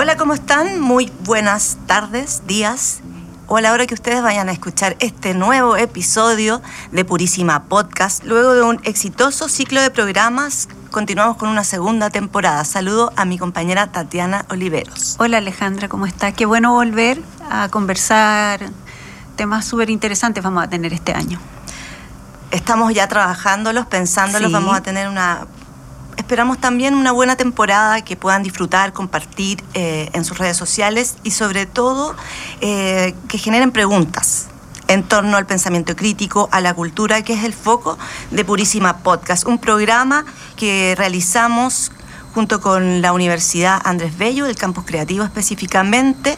Hola, ¿cómo están? Muy buenas tardes, días o a la hora que ustedes vayan a escuchar este nuevo episodio de Purísima Podcast. Luego de un exitoso ciclo de programas, continuamos con una segunda temporada. Saludo a mi compañera Tatiana Oliveros. Hola Alejandra, ¿cómo estás? Qué bueno volver a conversar temas súper interesantes vamos a tener este año. Estamos ya trabajándolos, pensándolos, vamos a tener una esperamos también una buena temporada que puedan disfrutar, compartir eh, en sus redes sociales y sobre todo eh, que generen preguntas en torno al pensamiento crítico, a la cultura, que es el foco de Purísima Podcast, un programa que realizamos junto con la Universidad Andrés Bello, del campus creativo específicamente,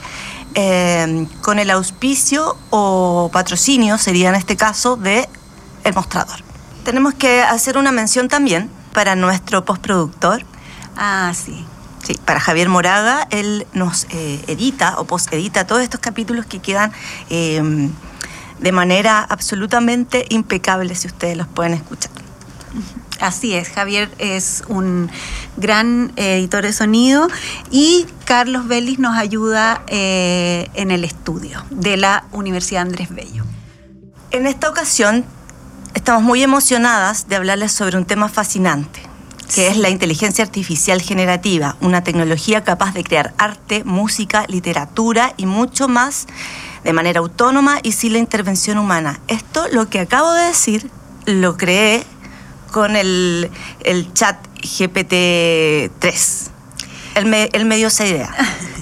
eh, con el auspicio o patrocinio, sería en este caso, de El Mostrador. Tenemos que hacer una mención también para nuestro postproductor. Ah, sí. Sí, para Javier Moraga, él nos eh, edita o post-edita todos estos capítulos que quedan em, de manera absolutamente impecable si ustedes los pueden escuchar. Así es, Javier es un gran editor de sonido y Carlos Vélez nos ayuda eh, en el estudio de la Universidad Andrés Bello. En esta ocasión Estamos muy emocionadas de hablarles sobre un tema fascinante, que es la inteligencia artificial generativa, una tecnología capaz de crear arte, música, literatura y mucho más de manera autónoma y sin la intervención humana. Esto, lo que acabo de decir, lo creé con el, el chat GPT-3. Él me, dio esa idea.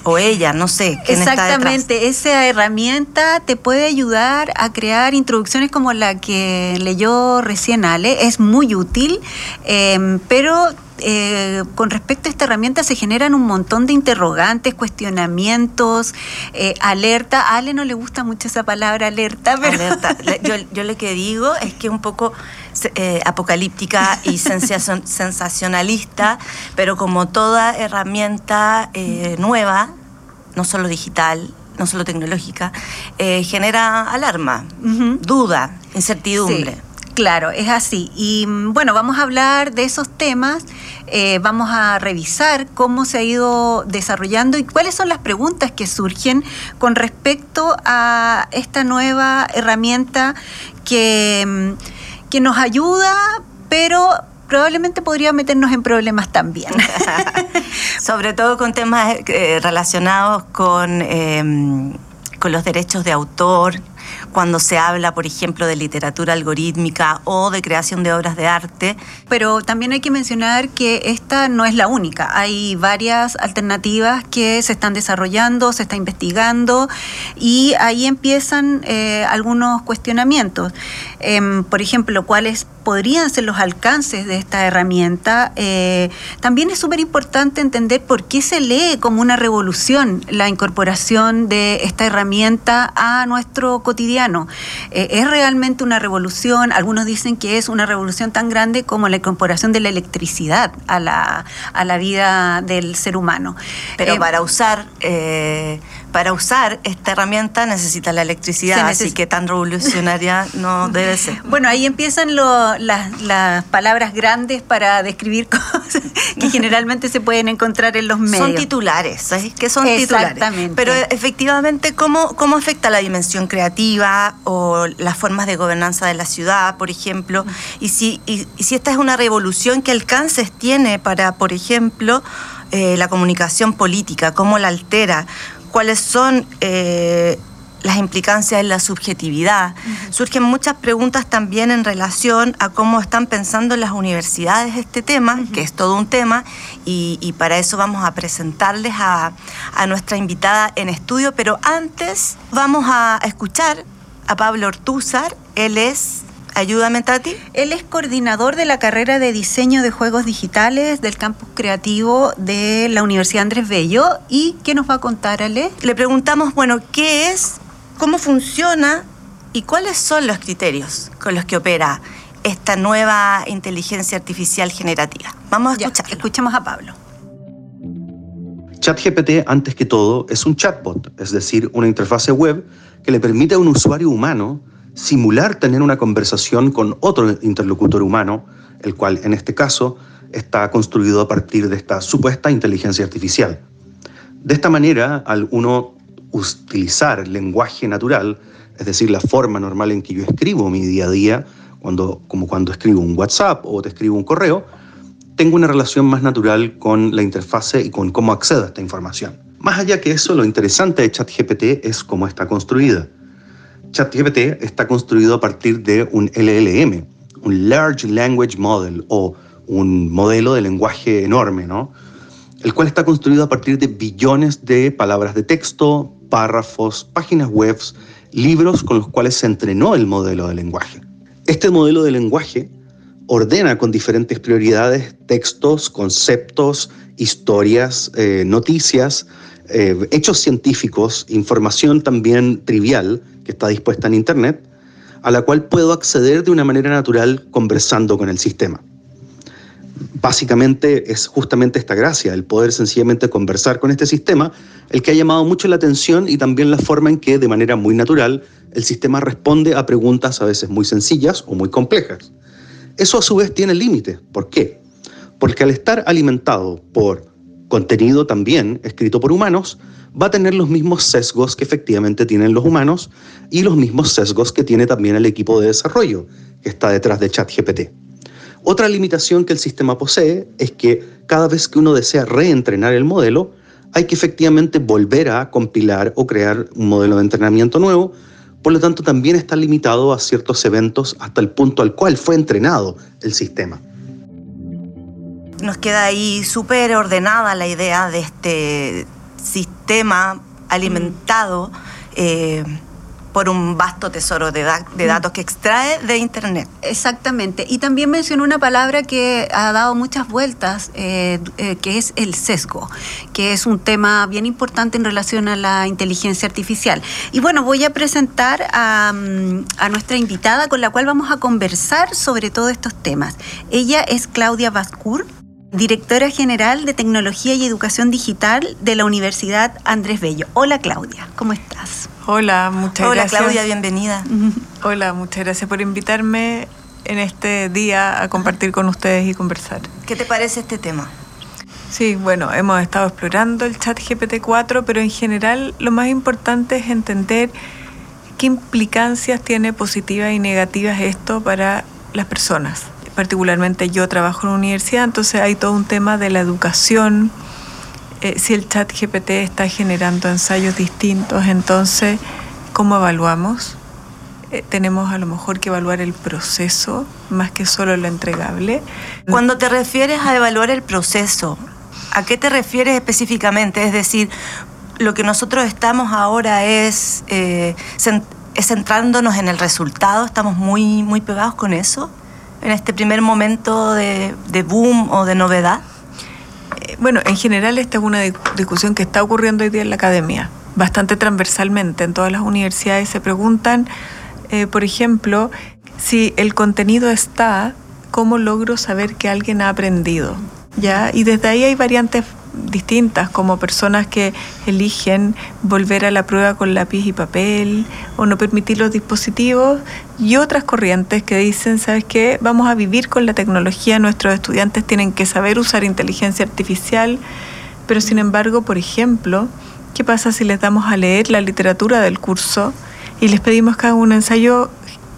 O ella, no sé. ¿quién Exactamente, esa herramienta te puede ayudar a crear introducciones como la que leyó recién Ale. Es muy útil, em, pero eh, con respecto a esta herramienta se generan un montón de interrogantes, cuestionamientos, eh, alerta. A Ale no le gusta mucho esa palabra alerta, pero... Alerta. Yo, yo lo que digo es que un poco eh, apocalíptica y sensacionalista, pero como toda herramienta eh, nueva, no solo digital, no solo tecnológica, eh, genera alarma, duda, incertidumbre. Claro, es así. Y mm, bueno, vamos a hablar de esos temas, vamos a revisar cómo se ha ido desarrollando y cuáles son las preguntas que surgen con respecto a esta nueva herramienta que mm, que nos ayuda, pero probablemente podría meternos en problemas también. Sobre todo con temas eh, relacionados con, eh, con los derechos de autor, cuando se habla, por ejemplo, de literatura algorítmica o de creación de obras de arte. Pero también hay que mencionar que esta no es la única. Hay varias alternativas que se están desarrollando, se está investigando y ahí empiezan eh, algunos cuestionamientos. Em, por ejemplo, cuáles podrían ser los alcances de esta herramienta. Eh, también es súper importante entender por qué se lee como una revolución la incorporación de esta herramienta a nuestro cotidiano. Eh, es realmente una revolución, algunos dicen que es una revolución tan grande como la incorporación de la electricidad a la, a la vida del ser humano. Pero eh, para usar para usar esta herramienta necesita la electricidad, así que tan revolucionaria no debe ser. Bueno, ahí empiezan las, palabras grandes para describir cosas que generalmente se pueden encontrar en los medios. Son titulares, ¿sabes? Que son Exactamente. Pero efectivamente, ¿cómo, ¿cómo afecta la dimensión creativa o las formas de gobernanza de la ciudad, por ejemplo? Y si, y, si esta es una revolución, ¿qué alcances tiene para, por ejemplo, eh, la comunicación política? ¿Cómo la altera? Cuáles son eh, las implicancias en la subjetividad. Surgen muchas preguntas también en relación a cómo están pensando las universidades este tema, que es todo un tema, y, para eso vamos a presentarles a, a, nuestra invitada en estudio, pero antes vamos a escuchar a Pablo Ortúzar, él es Ayúdame, Tati. Él es coordinador de la carrera de diseño de juegos digitales del campus creativo de la Universidad Andrés Bello. ¿Y qué nos va a contar, Ale? Le preguntamos, bueno, ¿qué es? ¿Cómo funciona? ¿Y cuáles son los criterios con los que opera esta nueva inteligencia artificial generativa? Vamos a escuchar. Escuchemos a Pablo. ChatGPT, antes que todo, es un chatbot, es decir, una interfase web que le permite a un usuario humano simular tener una conversación con otro interlocutor humano, el cual en este caso está construido a partir de esta supuesta inteligencia artificial. De esta manera, al uno utilizar lenguaje natural, es decir, la forma normal en que yo escribo mi día a día, cuando, como cuando escribo un WhatsApp o te escribo un correo, tengo una relación más natural con la interfase y con cómo accedo a esta información. Más allá que eso, lo interesante de ChatGPT es cómo está construida. ChatGPT está construido a partir de un LLM, un Large Language Model o un modelo de lenguaje enorme, ¿no? El cual está construido a partir de billones de palabras de texto, párrafos, páginas web, libros con los cuales se entrenó el modelo de lenguaje. Este modelo de lenguaje ordena con diferentes prioridades textos, conceptos, historias, eh, noticias, eh, hechos científicos, información también trivial está dispuesta en Internet, a la cual puedo acceder de una manera natural conversando con el sistema. Básicamente es justamente esta gracia, el poder sencillamente conversar con este sistema, el que ha llamado mucho la atención y también la forma en que de manera muy natural el sistema responde a preguntas a veces muy sencillas o muy complejas. Eso a su vez tiene límites. ¿Por qué? Porque al estar alimentado por contenido también escrito por humanos, va a tener los mismos sesgos que efectivamente tienen los humanos y los mismos sesgos que tiene también el equipo de desarrollo que está detrás de ChatGPT. Otra limitación que el sistema posee es que cada vez que uno desea reentrenar el modelo, hay que efectivamente volver a compilar o crear un modelo de entrenamiento nuevo, por lo tanto también está limitado a ciertos eventos hasta el punto al cual fue entrenado el sistema nos queda ahí súper ordenada la idea de este sistema alimentado eh, por un vasto tesoro de, datos que extrae de Internet. Exactamente. Y también mencionó una palabra que ha dado muchas vueltas, eh, eh, que es el sesgo, que es un tema bien importante en relación a la inteligencia artificial. Y bueno, voy a presentar a, mm, a nuestra invitada con la cual vamos a conversar sobre todos estos temas. Ella es Claudia Bascur directora general de Tecnología y Educación Digital de la Universidad Andrés Bello. Hola Claudia, ¿cómo estás? Hola, muchas gracias. Hola Claudia, bienvenida. Hola, muchas gracias por invitarme en este día a compartir con ustedes y conversar. ¿Qué te parece este tema? Sí, bueno, hemos estado explorando el chat GPT-4, pero en general lo más importante es entender qué implicancias tiene positivas y negativas esto para las personas particularmente yo trabajo en una universidad, entonces hay todo un tema de la educación. Eh, si el chat GPT está generando ensayos distintos, entonces, ¿cómo evaluamos? Eh, tenemos a lo mejor que evaluar el proceso más que solo lo entregable. Cuando te refieres a evaluar el proceso, ¿a qué te refieres específicamente? Es decir, lo que nosotros estamos ahora es, eh, es centrándonos en el resultado, estamos muy, muy pegados con eso en este primer momento de, boom o de novedad? Eh, bueno, en general esta es una discusión que está ocurriendo hoy día en la academia, bastante transversalmente. En todas las universidades se preguntan, eh, por ejemplo, si el contenido está, ¿cómo logro saber que alguien ha aprendido? ¿Ya? Y desde ahí hay variantes distintas, como personas que eligen volver a la prueba con lápiz y papel o no permitir los dispositivos, y otras corrientes que dicen, ¿sabes qué? Vamos a vivir con la tecnología, nuestros estudiantes tienen que saber usar inteligencia artificial, pero sin embargo, por ejemplo, ¿qué pasa si les damos a leer la literatura del curso y les pedimos que hagan un ensayo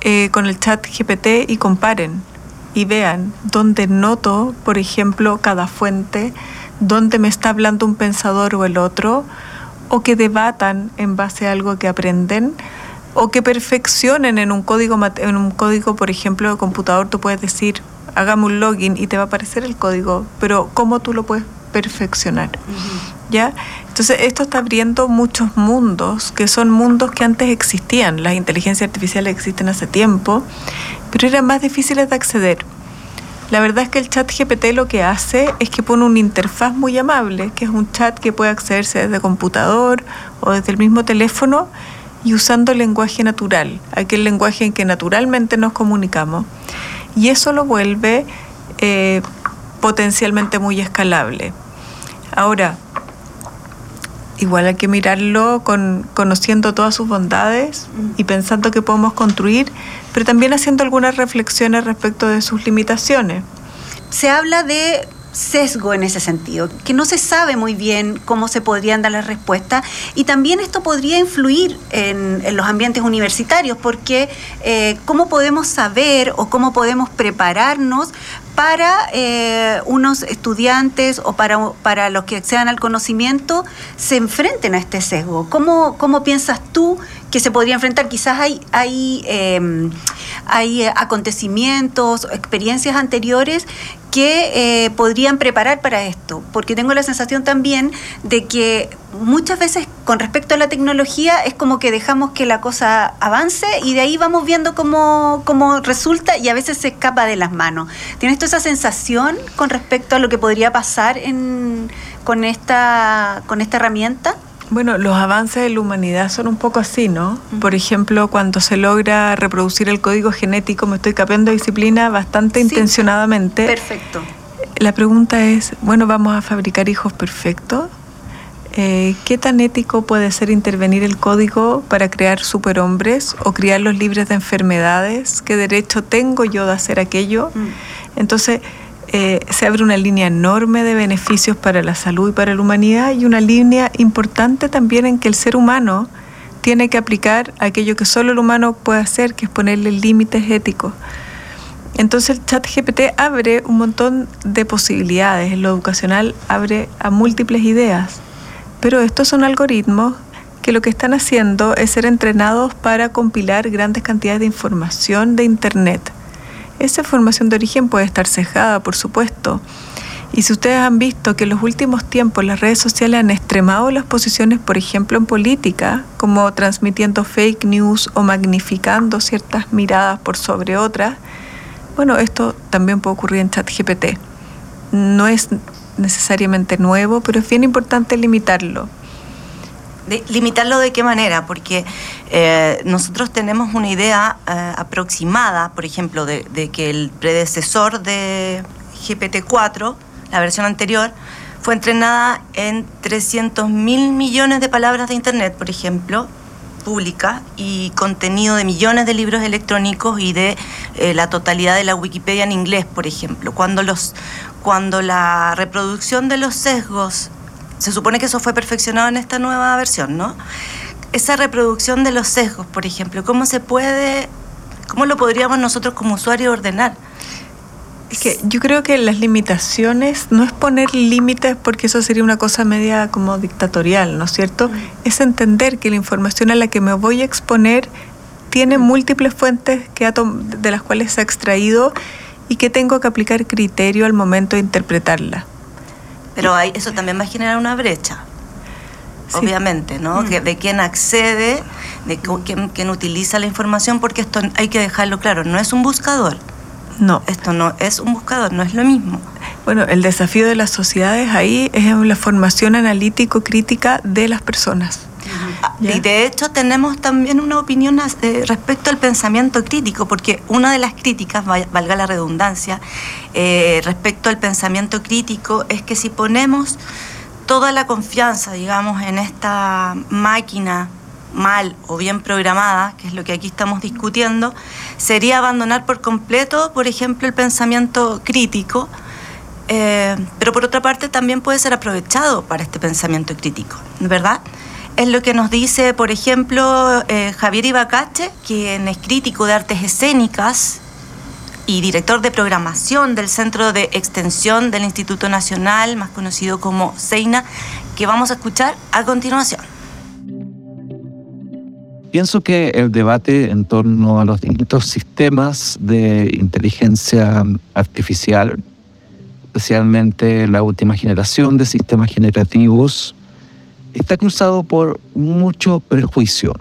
eh, con el chat GPT y comparen? y vean dónde noto, por ejemplo, cada fuente, dónde me está hablando un pensador o el otro, o que debatan en base a algo que aprenden, o que perfeccionen en un código, en un código por ejemplo, de computador, tú puedes decir, hagamos un login y te va a aparecer el código, pero ¿cómo tú lo puedes perfeccionar? ¿Ya? Entonces, esto está abriendo muchos mundos, que son mundos que antes existían. Las inteligencias artificiales existen hace tiempo, pero eran más difíciles de acceder. La verdad es que el chat GPT lo que hace es que pone una interfaz muy amable, que es un chat que puede accederse desde computador o desde el mismo teléfono y usando lenguaje natural, aquel lenguaje en que naturalmente nos comunicamos. Y eso lo vuelve eh, potencialmente muy escalable. Ahora, igual hay que mirarlo con, conociendo todas sus bondades y pensando que podemos construir, pero también haciendo algunas reflexiones respecto de sus limitaciones. Se habla de sesgo en ese sentido, que no se sabe muy bien cómo se podrían dar las respuestas y también esto podría influir en, los ambientes universitarios, porque eh, cómo podemos saber o cómo podemos prepararnos para eh, unos estudiantes o para, para los que accedan al conocimiento se enfrenten a este sesgo. ¿Cómo, cómo piensas tú que se podría enfrentar? Quizás hay, hay, em, hay acontecimientos, experiencias anteriores que eh, podrían preparar para esto, porque tengo la sensación también de que muchas veces con respecto a la tecnología es como que dejamos que la cosa avance y de ahí vamos viendo cómo, cómo resulta y a veces se escapa de las manos. ¿Tienes tú esa sensación con respecto a lo que podría pasar en, con, esta, con esta herramienta? Bueno, los avances de la humanidad son un poco así, ¿no? Por ejemplo, cuando se logra reproducir el código genético, me estoy capeando disciplina bastante intencionadamente. Perfecto. La pregunta es, bueno, ¿vamos a fabricar hijos perfectos? Eh, ¿Qué tan ético puede ser intervenir el código para crear superhombres o criarlos libres de enfermedades? ¿Qué derecho tengo yo de hacer aquello? Mm. Entonces, eh, se abre una línea enorme de beneficios para la salud y para la humanidad y una línea importante también en que el ser humano tiene que aplicar aquello que solo el humano puede hacer, que es ponerle límites éticos. Entonces el chat abre un montón de posibilidades, lo educacional abre a múltiples ideas, pero estos son algoritmos que lo que están haciendo es ser entrenados para compilar grandes cantidades de información de Internet esa información de origen puede estar cejada, por supuesto. Y si ustedes han visto que en los últimos tiempos las redes sociales han extremado las posiciones, por ejemplo, en política, como transmitiendo fake news o magnificando ciertas miradas por sobre otras, bueno, esto también puede ocurrir en ChatGPT. No es necesariamente nuevo, pero es bien importante limitarlo limitarlo de qué manera, porque eh, nosotros tenemos una idea eh, aproximada, por ejemplo, de, que el predecesor de GPT-4, la versión anterior, fue entrenada en 300 mil millones de palabras de Internet, por ejemplo, pública y contenido de millones de libros electrónicos y de eh, la totalidad de la Wikipedia en inglés, por ejemplo. Cuando, los, cuando la reproducción de los sesgos se supone que eso fue perfeccionado en esta nueva versión, ¿no? Esa reproducción de los sesgos, por ejemplo, ¿cómo se puede, cómo lo podríamos nosotros como usuarios ordenar? Es que yo creo que las limitaciones no es poner límites porque eso sería una cosa media como dictatorial, ¿no es cierto? Mm. Es entender que la información a la que me voy a exponer tiene mm. múltiples fuentes que de las cuales se ha extraído y que tengo que aplicar criterio al momento de interpretarla. Pero hay, eso también va a generar una brecha, obviamente, ¿no? Mm. de quién accede, de quién, utiliza la información, porque esto hay que dejarlo claro, no es un buscador. No. Esto no es un buscador, no es lo mismo. Bueno, el desafío de las sociedades ahí es la formación analítico-crítica de las personas. Y de hecho tenemos también una opinión eh, respecto al pensamiento crítico, porque una de las críticas, valga la redundancia, eh, respecto al pensamiento crítico es que si ponemos toda la confianza, digamos, en esta máquina mal o bien programada, que es lo que aquí estamos discutiendo, sería abandonar por completo, por ejemplo, el pensamiento crítico, eh, pero por otra parte también puede ser aprovechado para este pensamiento crítico, ¿verdad? Es lo que nos dice, por ejemplo, eh, Javier Ibacache, quien es crítico de artes escénicas y director de programación del Centro de Extensión del Instituto Nacional, más conocido como SEINA, que vamos a escuchar a continuación. Pienso que el debate en torno a los distintos sistemas de inteligencia artificial, especialmente la última generación de sistemas generativos, está cruzado por mucho prejuicio.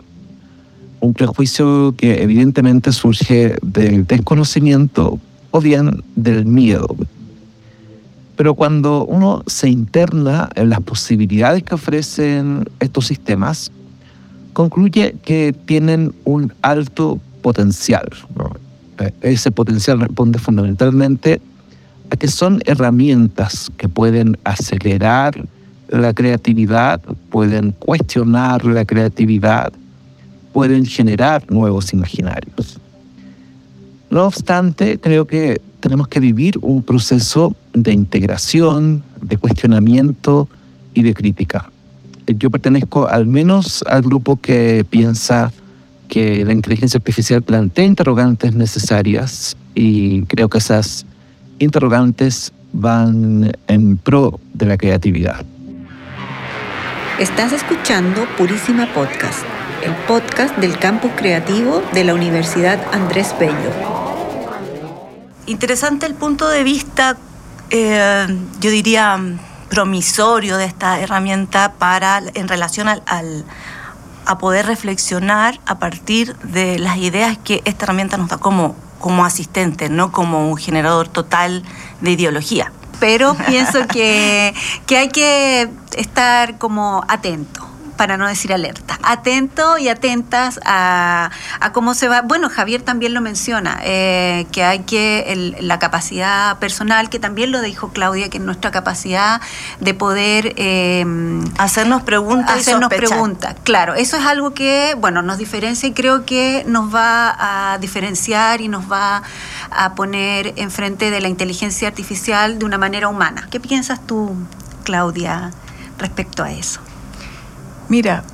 un prejuicio que evidentemente surge del desconocimiento o bien del miedo. Pero cuando uno se interna en las posibilidades que ofrecen estos sistemas, concluye que tienen un alto potencial. Ese potencial responde fundamentalmente a que son herramientas que pueden acelerar la creatividad, pueden cuestionar la creatividad, pueden generar nuevos imaginarios. No obstante, creo que tenemos que vivir un proceso de integración, de cuestionamiento y de crítica. Yo pertenezco al menos al grupo que piensa que la inteligencia artificial plantea interrogantes necesarias y creo que esas interrogantes van en pro de la creatividad. Estás escuchando Purísima Podcast, el podcast del campus creativo de la Universidad Andrés Bello. Interesante el punto de vista, eh, yo diría, promisorio de esta herramienta para en relación al, a poder reflexionar a partir de las ideas que esta herramienta nos da como, como asistente, no como un generador total de ideología pero pienso que, que hay que estar como atento para no decir alerta. Atento y atentas a, cómo se va. Bueno, Javier también lo menciona, eh, que hay que la capacidad personal, que también lo dijo Claudia, que es nuestra capacidad de poder eh, hacernos preguntas. Hacernos preguntas, claro. Eso es algo que, bueno, nos diferencia y creo que nos va a diferenciar y nos va a poner enfrente de la inteligencia artificial de una manera humana. ¿Qué piensas tú, Claudia, respecto a eso? Mira,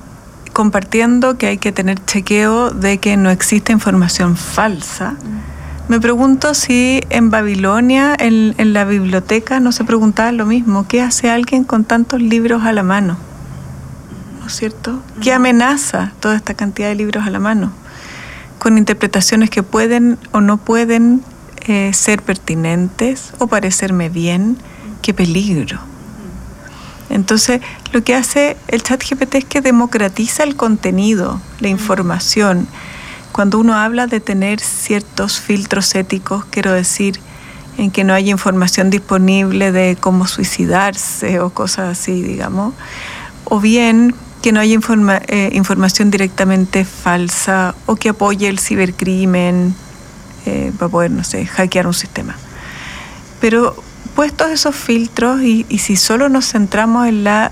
compartiendo que hay que tener chequeo de que no existe información falsa, mm. me pregunto si en Babilonia, en, la biblioteca, no se preguntaba lo mismo. ¿Qué hace alguien con tantos libros a la mano? ¿No es cierto? ¿Qué amenaza toda esta cantidad de libros a la mano? Con interpretaciones que pueden o no pueden eh, ser pertinentes o parecerme bien. ¡Qué peligro! Entonces, lo que hace el chat GPT es que democratiza el contenido, la información. Cuando uno habla de tener ciertos filtros éticos, quiero decir, en que no hay información disponible de cómo suicidarse o cosas así, digamos, o bien que no haya eh, información directamente falsa o que apoye el cibercrimen eh, para poder, no sé, hackear un sistema. Pero puestos esos filtros y, si solo nos centramos en la,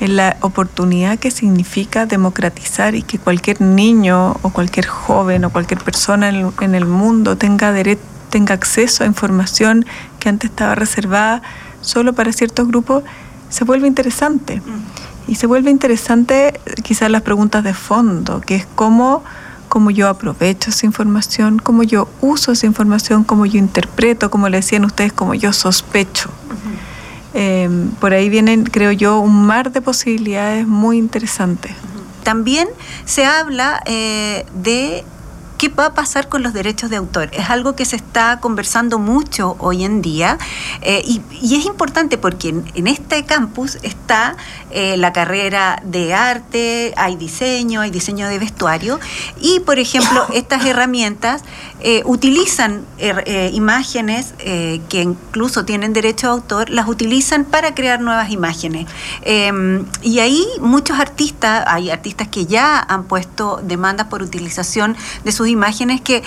en la oportunidad que significa democratizar y que cualquier niño o cualquier joven o cualquier persona en, el mundo tenga, tenga acceso a información que antes estaba reservada solo para ciertos grupos, se vuelve interesante. Mm. Y se vuelve interesante quizás las preguntas de fondo, que es cómo cómo yo aprovecho esa información, cómo yo uso esa información, cómo yo interpreto, como le decían ustedes, cómo yo sospecho. Em, por ahí vienen, creo yo, un mar de posibilidades muy interesantes. También se habla eh, de ¿Qué va a pasar con los derechos de autor? Es algo que se está conversando mucho hoy en día eh, y, es importante porque en, este campus está eh, la carrera de arte, hay diseño, hay diseño de vestuario y, por ejemplo, estas herramientas eh, utilizan imágenes que incluso tienen derecho de autor, las utilizan para crear nuevas imágenes. Em, y ahí muchos artistas, hay artistas que ya han puesto demandas por utilización de sus imágenes que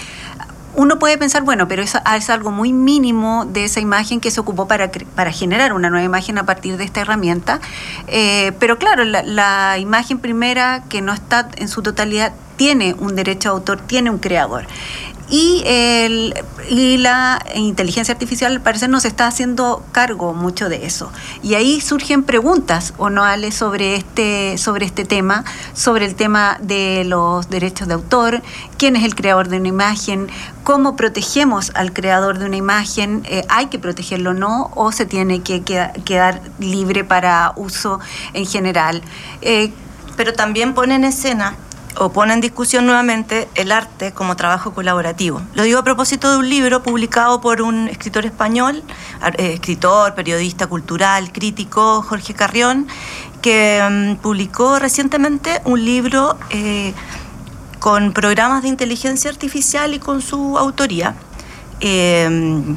uno puede pensar, bueno, pero es, algo muy mínimo de esa imagen que se ocupó para, para generar una nueva imagen a partir de esta herramienta. Eh, pero claro, la, la, imagen primera, que no está en su totalidad, tiene un derecho de autor, tiene un creador. Y, el, y la inteligencia artificial al parecer nos está haciendo cargo mucho de eso. Y ahí surgen preguntas o no sobre este, sobre este tema, sobre el tema de los derechos de autor, quién es el creador de una imagen, cómo protegemos al creador de una imagen, eh, hay que protegerlo o no, o se tiene que quedar, libre para uso en general. Eh, pero también pone en escena o pone en discusión nuevamente el arte como trabajo colaborativo. Lo digo a propósito de un libro publicado por un escritor español, eh, escritor, periodista cultural, crítico, Jorge Carrión, que mm, publicó recientemente un libro eh, con programas de inteligencia artificial y con su autoría. Eh,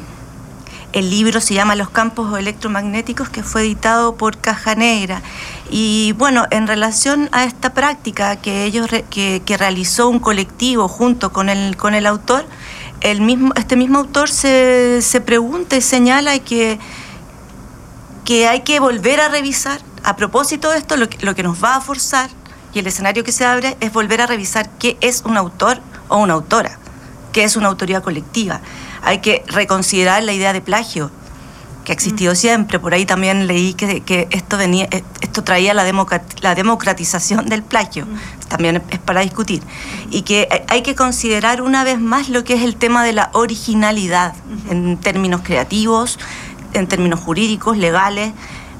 el libro se llama Los campos electromagnéticos, que fue editado por Caja Negra. Y bueno, en relación a esta práctica que ellos que, realizó un colectivo junto con el, con el autor, el mismo, este mismo autor se, se pregunta y señala que, que hay que volver a revisar, a propósito de esto, lo que, lo que nos va a forzar y el escenario que se abre es volver a revisar qué es un autor o una autora, qué es una autoría colectiva hay que reconsiderar la idea de plagio que ha existido mm. siempre. Por ahí también leí que, esto, venía, eh, esto traía la, la democratización del plagio. Mm. También es para discutir. Y que hay que considerar una vez más lo que es el tema de la originalidad en términos creativos, en términos jurídicos, legales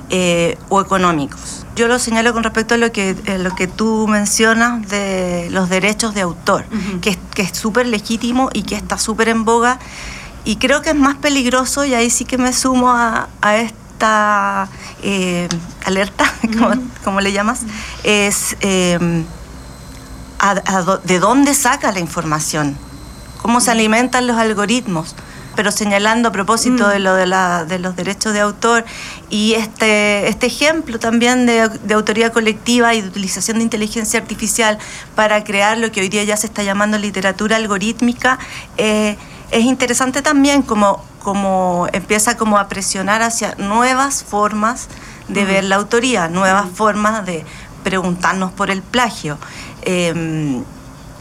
eh, o económicos yo lo señalo con respecto a lo que, eh, lo que tú mencionas de los derechos de autor, que, es súper legítimo y que está súper en boga. Y creo que es más peligroso, y ahí sí que me sumo a, esta eh, alerta, como, le llamas, es em, de dónde saca la información, cómo se alimentan los algoritmos. Pero señalando a propósito mm. de lo de, la, de, los derechos de autor y este, este ejemplo también de, de, autoría colectiva y de utilización de inteligencia artificial para crear lo que hoy día ya se está llamando literatura algorítmica, eh, es interesante también como, como empieza como a presionar hacia nuevas formas de ver la autoría, nuevas formas de preguntarnos por el plagio. Eh,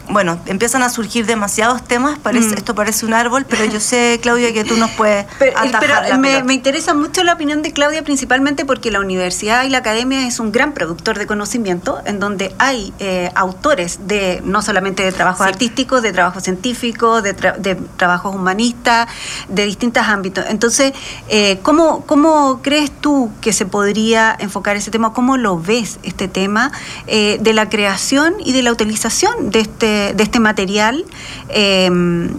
bueno, empiezan a surgir demasiados temas, parece, mm. esto parece un árbol, pero yo sé, Claudia, que tú nos puedes pero, pero me, interesa mucho la opinión de Claudia, principalmente porque la universidad y la academia es un gran productor de conocimiento, en donde hay eh, autores de no solamente de trabajos artísticos, de trabajos científicos, de, de, trabajos humanistas, de distintos ámbitos. Entonces, eh, ¿cómo, ¿cómo crees tú que se podría enfocar ese tema? ¿Cómo lo ves este tema eh, de la creación y de la utilización de este de, este material em,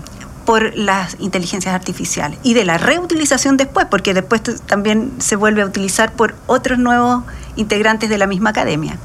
por las inteligencias artificiales y de la reutilización después, porque después también se vuelve a utilizar por otros nuevos integrantes de la misma academia.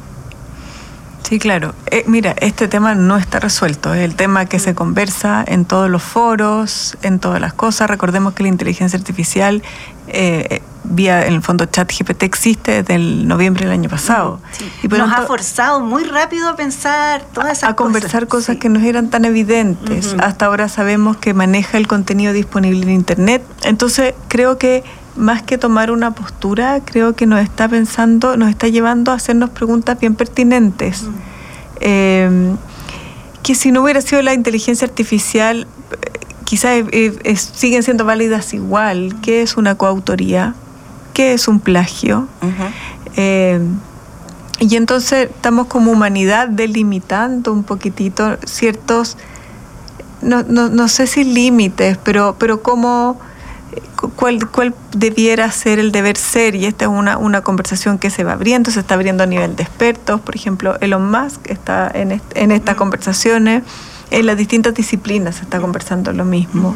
Sí, claro. Eh, mira, este tema no está resuelto. Es el tema que se conversa en todos los foros, en todas las cosas. Recordemos que la inteligencia artificial eh, vía en el fondo chat GPT existe desde el noviembre del año pasado. Y nos ha forzado muy rápido a pensar todas esas a, a conversar cosas que no eran tan evidentes. Hasta ahora sabemos que maneja el contenido disponible en Internet. Entonces creo que más que tomar una postura, creo que nos está pensando, nos está llevando a hacernos preguntas bien pertinentes. Eh, que si no hubiera sido la inteligencia artificial, quizás siguen siendo válidas igual. ¿Qué es una coautoría? Qué es un plagio. Eh, y entonces estamos como humanidad delimitando un poquitito ciertos, no, no, no sé si límites, pero, pero cómo, cuál, cuál debiera ser el deber ser. Y esta es una, una conversación que se va abriendo, se está abriendo a nivel de expertos. Por ejemplo, Elon Musk está en, en estas conversaciones. En las distintas disciplinas se está conversando lo mismo.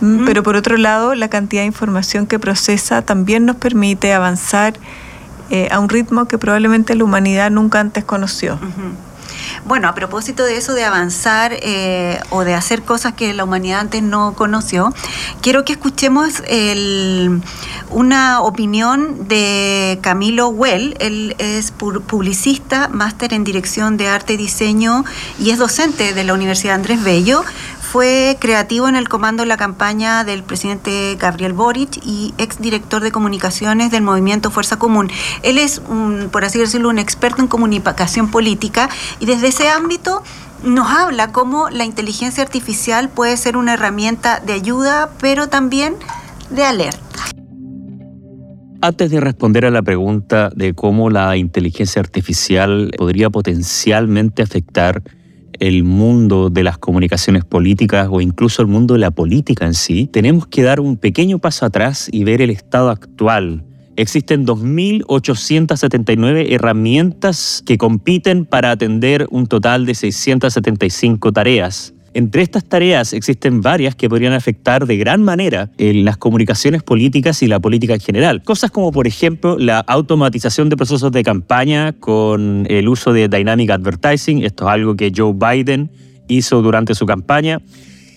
Pero por otro lado, la cantidad de información que procesa también nos permite avanzar eh, a un ritmo que probablemente la humanidad nunca antes conoció. Bueno, a propósito de eso de avanzar eh, o de hacer cosas que la humanidad antes no conoció, quiero que escuchemos una opinión de Camilo Well. Él es publicista, máster en dirección de arte y diseño y es docente de la Universidad Andrés Bello fue creativo en el comando de la campaña del presidente Gabriel Boric y exdirector de comunicaciones del movimiento Fuerza Común. Él es, un, por así decirlo, un experto en comunicación política y desde ese ámbito nos habla cómo la inteligencia artificial puede ser una herramienta de ayuda, pero también de alerta. Antes de responder a la pregunta de cómo la inteligencia artificial podría potencialmente afectar el mundo de las comunicaciones políticas o incluso el mundo de la política en sí, tenemos que dar un pequeño paso atrás y ver el estado actual. Existen 2.879 herramientas que compiten para atender un total de 675 tareas. Entre estas tareas existen varias que podrían afectar de gran manera en las comunicaciones políticas y la política en general. Cosas como, por ejemplo, la automatización de procesos de campaña con el uso de Dynamic Advertising. Esto es algo que Joe Biden hizo durante su campaña.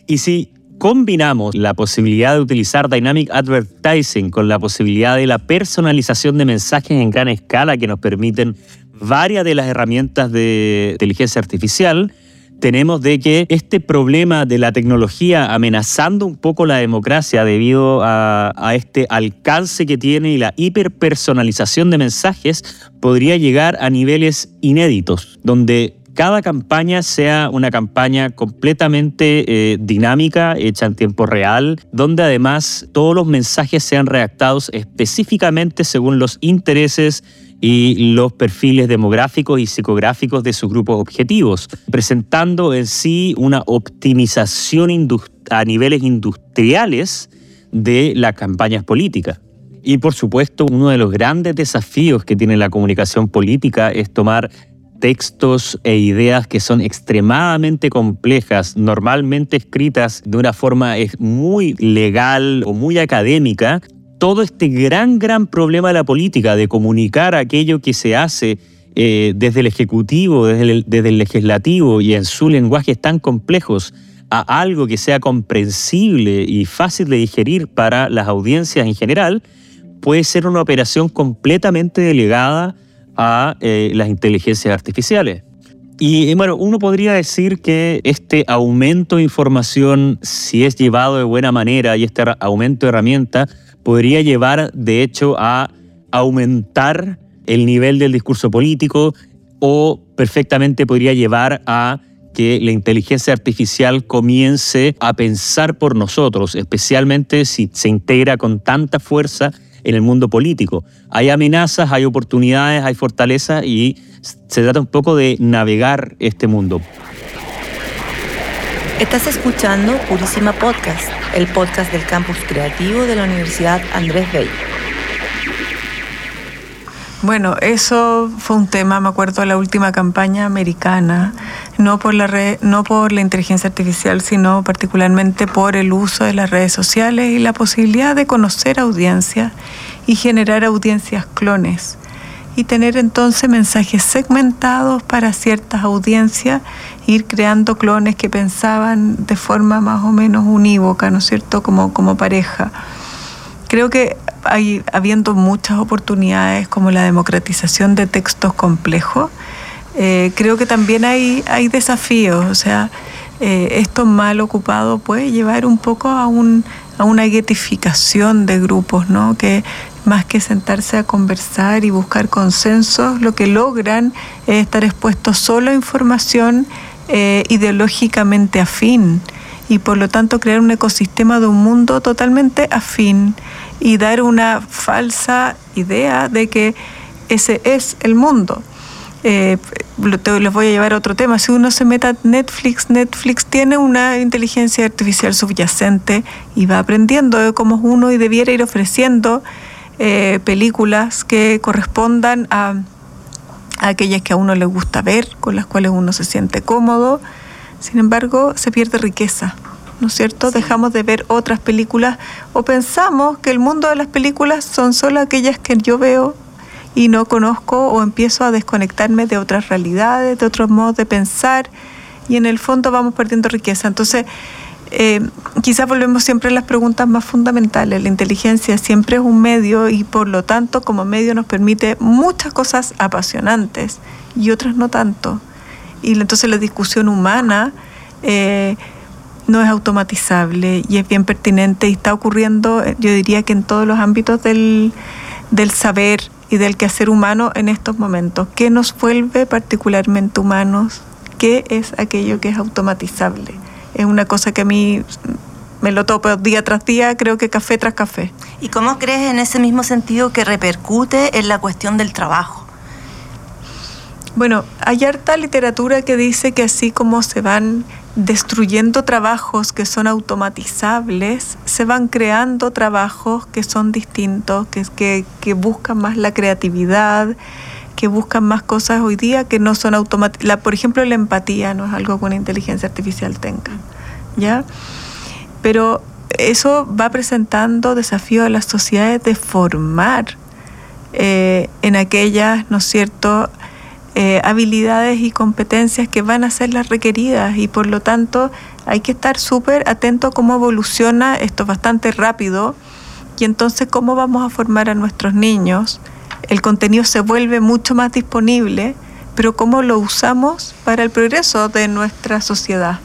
Y si combinamos la posibilidad de utilizar Dynamic Advertising con la posibilidad de la personalización de mensajes en gran escala que nos permiten varias de las herramientas de inteligencia artificial, tenemos de que este problema de la tecnología amenazando un poco la democracia debido a, este alcance que tiene y la hiperpersonalización de mensajes podría llegar a niveles inéditos, donde cada campaña sea una campaña completamente eh, dinámica, hecha en tiempo real, donde además todos los mensajes sean redactados específicamente según los intereses y los perfiles demográficos y psicográficos de sus grupos objetivos, presentando en sí una optimización a niveles industriales de las campañas políticas. Y por supuesto, uno de los grandes desafíos que tiene la comunicación política es tomar textos e ideas que son extremadamente complejas, normalmente escritas de una forma muy legal o muy académica, todo este gran, gran problema de la política, de comunicar aquello que se hace eh, desde el Ejecutivo, desde el, desde el Legislativo y en su lenguaje tan complejos, a algo que sea comprensible y fácil de digerir para las audiencias en general, puede ser una operación completamente delegada a eh, las inteligencias artificiales. Y bueno, uno podría decir que este aumento de información, si es llevado de buena manera y este aumento de herramientas, podría llevar de hecho a aumentar el nivel del discurso político o perfectamente podría llevar a que la inteligencia artificial comience a pensar por nosotros, especialmente si se integra con tanta fuerza en el mundo político. Hay amenazas, hay oportunidades, hay fortalezas y se trata un poco de navegar este mundo. Estás escuchando Purísima Podcast, el podcast del campus creativo de la Universidad Andrés Bello. Bueno, eso fue un tema, me acuerdo de la última campaña americana, no por la red, no por la inteligencia artificial, sino particularmente por el uso de las redes sociales y la posibilidad de conocer audiencias y generar audiencias clones y tener entonces mensajes segmentados para ciertas audiencias, ir creando clones que pensaban de forma más o menos unívoca, ¿no es cierto?, como, como pareja. Creo que hay, habiendo muchas oportunidades como la democratización de textos complejos, eh, creo que también hay, hay desafíos, o sea, eh, esto mal ocupado puede llevar un poco a, un, a una guetificación de grupos, ¿no? Que más que sentarse a conversar y buscar consensos, lo que logran es estar expuestos solo a información eh, ideológicamente afín y por lo tanto crear un ecosistema de un mundo totalmente afín y dar una falsa idea de que ese es el mundo. Eh, les voy a llevar a otro tema. Si uno se mete a Netflix, Netflix tiene una inteligencia artificial subyacente y va aprendiendo cómo uno y debiera ir ofreciendo eh, películas que correspondan a, a, aquellas que a uno le gusta ver, con las cuales uno se siente cómodo. Sin embargo, se pierde riqueza. ¿No es cierto? Dejamos de ver otras películas o pensamos que el mundo de las películas son solo aquellas que yo veo y no conozco o empiezo a desconectarme de otras realidades, de otros modos de pensar y en el fondo vamos perdiendo riqueza. Entonces, eh, quizás volvemos siempre a las preguntas más fundamentales. La inteligencia siempre es un medio y por lo tanto como medio nos permite muchas cosas apasionantes y otras no tanto. Y entonces la discusión humana... Eh, no es automatizable y es bien pertinente y está ocurriendo, eh, yo diría que en todos los ámbitos del, saber y del quehacer humano en estos momentos. ¿Qué nos vuelve particularmente humanos? ¿Qué es aquello que es automatizable? Es una cosa que a mí me lo topo día tras día, creo que café tras café. ¿Y cómo crees en ese mismo sentido que repercute en la cuestión del trabajo? Bueno, hay harta literatura que dice que así como se van destruyendo trabajos que son automatizables, se van creando trabajos que son distintos, que, que, buscan más la creatividad, que buscan más cosas hoy día que no son automáticas. Por ejemplo, la empatía no es algo que una inteligencia artificial tenga. ¿Ya? Pero eso va presentando desafíos a las sociedades de formar eh, en aquellas, ¿no es cierto?, eh, habilidades y competencias que van a ser las requeridas y por lo tanto hay que estar súper atento a cómo evoluciona esto bastante rápido y entonces cómo vamos a formar a nuestros niños. El contenido se vuelve mucho más disponible, pero cómo lo usamos para el progreso de nuestra sociedad.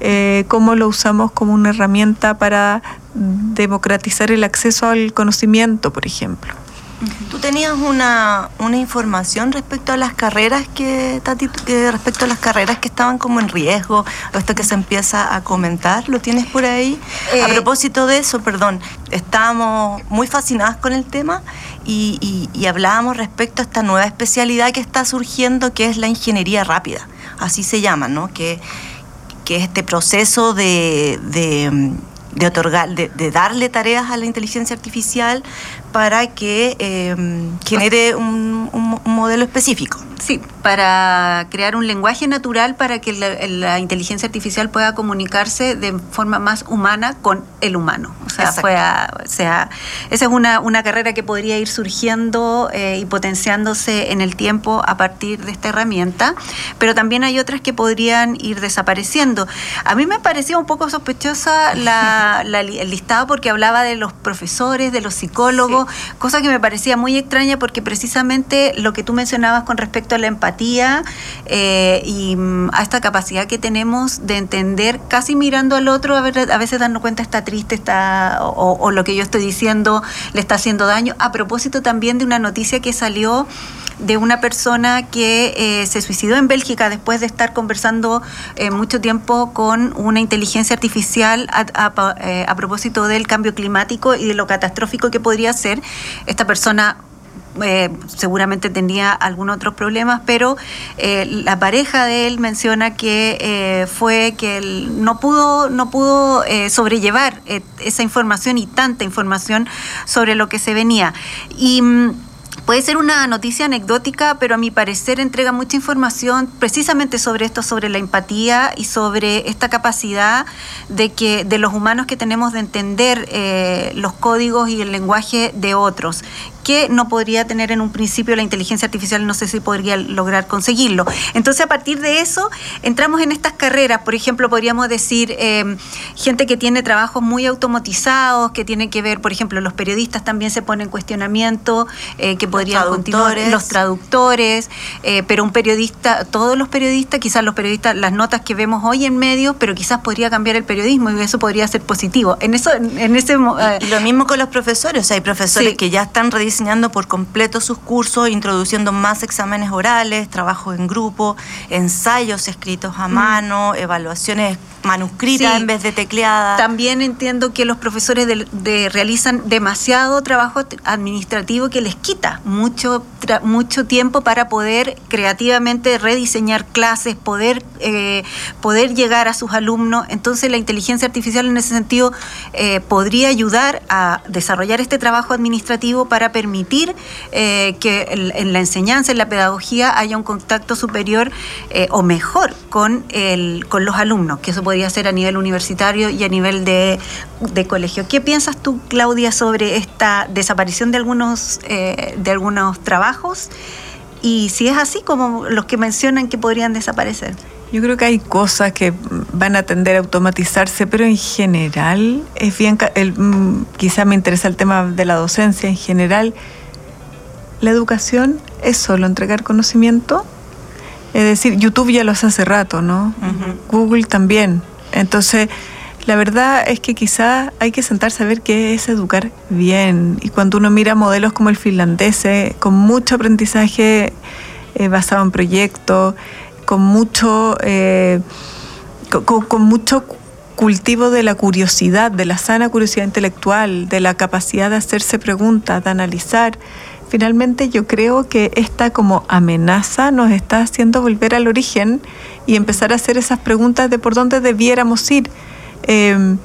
Eh, cómo lo usamos como una herramienta para democratizar el acceso al conocimiento, por ejemplo. Tú tenías una, información respecto a las carreras que, respecto a las carreras que estaban como en riesgo, esto que se empieza a comentar, ¿lo tienes por ahí? a eh, propósito de eso, perdón, estábamos muy fascinadas con el tema y, hablábamos respecto a esta nueva especialidad que está surgiendo, que es la ingeniería rápida, así se llama, ¿no? Que, que es este proceso de de otorgar, de, darle tareas a la inteligencia artificial para que em, genere un, modelo específico. Sí, para crear un lenguaje natural para que la, inteligencia artificial pueda comunicarse de forma más humana con el humano. O sea, sea esa es una, una, carrera que podría ir surgiendo eh, y potenciándose en el tiempo a partir de esta herramienta, pero también hay otras que podrían ir desapareciendo. A mí me parecía un poco sospechosa la, el listado porque hablaba de los profesores, de los psicólogos, cosa que me parecía muy extraña porque precisamente lo que tú mencionabas con respecto la empatía eh, y mm, a esta capacidad que tenemos de entender, casi mirando al otro, a, veces darnos cuenta está triste, está o, lo que yo estoy diciendo le está haciendo daño. A propósito también de una noticia que salió de una persona que eh, se suicidó en Bélgica después de estar conversando eh, mucho tiempo con una inteligencia artificial a, propósito del cambio climático y de lo catastrófico que podría ser. Esta persona eh, seguramente tenía algunos otros problemas, pero eh, la pareja de él menciona que eh, fue que él no pudo, no pudo sobrellevar esa información y tanta información sobre lo que se venía. Y mm, Puede ser una noticia anecdótica, pero a mi parecer entrega mucha información precisamente sobre esto, sobre la empatía y sobre esta capacidad de que de los humanos que tenemos de entender los códigos y el lenguaje de otros que no podría tener en un principio la inteligencia artificial, no sé si podría lograr conseguirlo. Entonces, a partir de eso, entramos en estas carreras, por ejemplo, podríamos decir em, gente que tiene trabajos muy automatizados, que tiene que ver, por ejemplo, los periodistas también se ponen en cuestionamiento, eh, que podrían continuar, los traductores, eh, pero un periodista, todos los periodistas, quizás los periodistas, las notas que vemos hoy en medios, pero quizás podría cambiar el periodismo y eso podría ser positivo. En eso, en ese y lo mismo con los profesores, hay profesores que ya están diseñando por completo sus cursos, introduciendo más exámenes orales, trabajo en grupo, ensayos escritos a mm. mano, evaluaciones manuscritas en vez de tecleadas. También entiendo que los profesores de, realizan demasiado trabajo administrativo que les quita mucho, mucho tiempo para poder creativamente rediseñar clases, poder, eh, poder llegar a sus alumnos. Entonces la inteligencia artificial en ese sentido eh, podría ayudar a desarrollar este trabajo administrativo para permitir eh, que en la enseñanza, en la pedagogía, haya un contacto superior o mejor con, el, con los alumnos, que eso puede podría ser a nivel universitario y a nivel de, colegio. ¿Qué piensas tú, Claudia, sobre esta desaparición de algunos, eh, de algunos trabajos? Y si es así como los que mencionan que podrían desaparecer. Yo creo que hay cosas que van a tender a automatizarse, pero en general es bien, el, mm, quizá me interesa el tema de la docencia, en general la educación es solo entregar conocimiento es decir, YouTube ya lo hace hace rato, ¿no? Google también. Entonces, la verdad es que quizás hay que sentarse a ver qué es educar bien. Y cuando uno mira modelos como el finlandés, eh, con mucho aprendizaje eh, basado en proyectos, con mucho, eh, con, mucho cultivo de la curiosidad, de la sana curiosidad intelectual, de la capacidad de hacerse preguntas, de analizar finalmente yo creo que esta como amenaza nos está haciendo volver al origen y empezar a hacer esas preguntas de por dónde debiéramos ir. Em,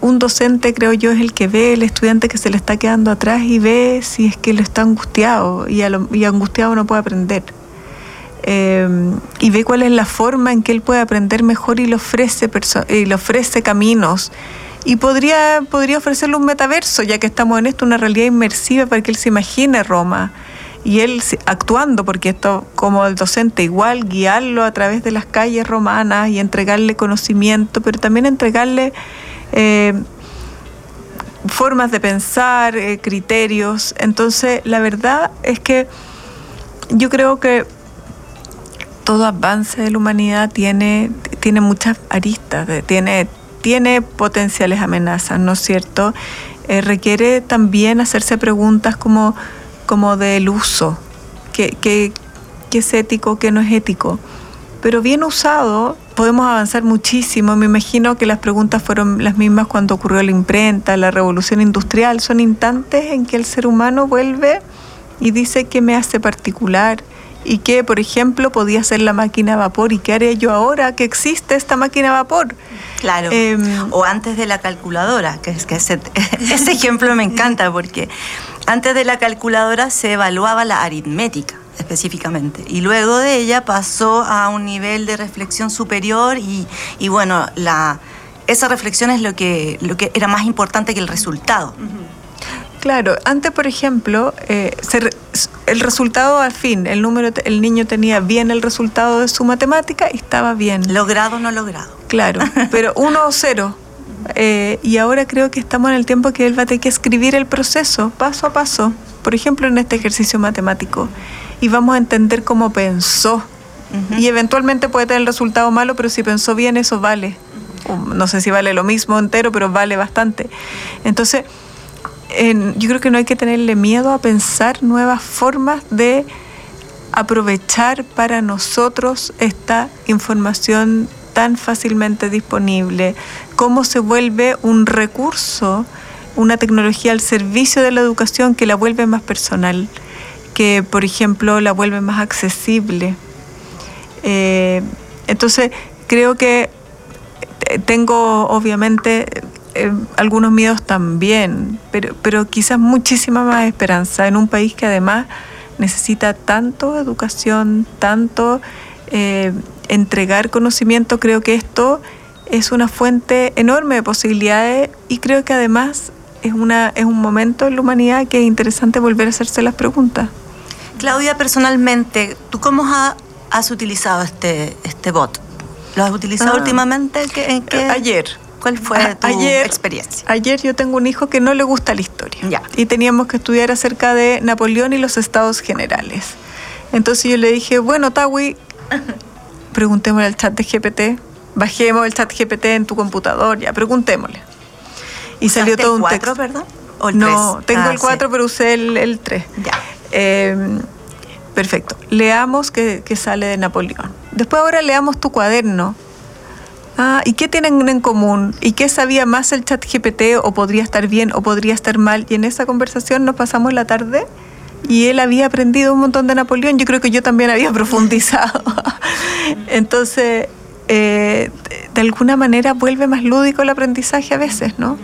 un docente, creo yo, es el que ve el estudiante que se le está quedando atrás y ve si es que lo está angustiado y, angustiado no puede aprender. Em, y ve cuál es la forma en que él puede aprender mejor y le ofrece, y le ofrece caminos. Y podría, podría ofrecerle un metaverso, ya que estamos en esto, una realidad inmersiva para que él se imagine Roma. Y él actuando, porque esto como el docente igual, guiarlo a través de las calles romanas y entregarle conocimiento, pero también entregarle eh, formas de pensar, eh, criterios. Entonces, la verdad es que yo creo que todo avance de la humanidad tiene, tiene muchas aristas, tiene, tiene potenciales amenazas, ¿no es cierto? Eh, requiere también hacerse preguntas como, como del uso, qué, es ético, qué no es ético. Pero bien usado, podemos avanzar muchísimo. Me imagino que las preguntas fueron las mismas cuando ocurrió la imprenta, la revolución industrial. Son instantes en que el ser humano vuelve y dice qué me hace particular y que, por ejemplo, podía ser la máquina a vapor y qué haré yo ahora que existe esta máquina a vapor. Claro. Em, o antes de la calculadora, que es que ese, ese ejemplo me encanta porque antes de la calculadora se evaluaba la aritmética específicamente. Y luego de ella pasó a un nivel de reflexión superior y, y bueno, la, esa reflexión es lo que, lo que era más importante que el resultado. Claro, antes, por ejemplo, eh, el resultado al fin, el número, el niño tenía bien el resultado de su matemática y estaba bien. Logrado o no logrado. Claro, pero uno o cero. Eh, y ahora creo que estamos en el tiempo que él va a tener que escribir el proceso paso a paso, por ejemplo, en este ejercicio matemático y vamos a entender cómo pensó. Y eventualmente puede tener el resultado malo, pero si pensó bien, eso vale. No sé si vale lo mismo entero, pero vale bastante. Entonces, yo creo que no hay que tenerle miedo a pensar nuevas formas de aprovechar para nosotros esta información tan fácilmente disponible, cómo se vuelve un recurso, una tecnología al servicio de la educación que la vuelve más personal que, por ejemplo, la vuelve más accesible. Eh, entonces, creo que tengo, obviamente, eh, algunos miedos también, pero, pero quizás muchísima más esperanza en un país que además necesita tanto educación, tanto eh, entregar conocimiento. Creo que esto es una fuente enorme de posibilidades y creo que además es, una, es un momento en la humanidad que es interesante volver a hacerse las preguntas. Claudia, personalmente, ¿tú cómo has utilizado este, este bot? ¿Lo has utilizado ah. últimamente? ¿En qué? Ayer. ¿Cuál fue tu experiencia? Ayer yo tengo un hijo que no le gusta la historia. Y teníamos que estudiar acerca de Napoleón y los estados generales. Entonces yo le dije, bueno, Tawi, preguntémosle al chat de GPT, bajemos el chat GPT en tu computador, ya, preguntémosle. Y salió todo un 4, texto. perdón? no, tengo el 4, ah, pero usé el, el 3. Ya. Em, perfecto. Leamos que, sale de Napoleón. Después ahora leamos tu cuaderno. Ah, ¿y qué tienen en común? ¿Y qué sabía más el chat GPT? ¿O podría estar bien o podría estar mal? Y en esa conversación nos pasamos la tarde y él había aprendido un montón de Napoleón. Yo creo que yo también había profundizado. Entonces, eh, de alguna manera vuelve más lúdico el aprendizaje a veces, ¿no?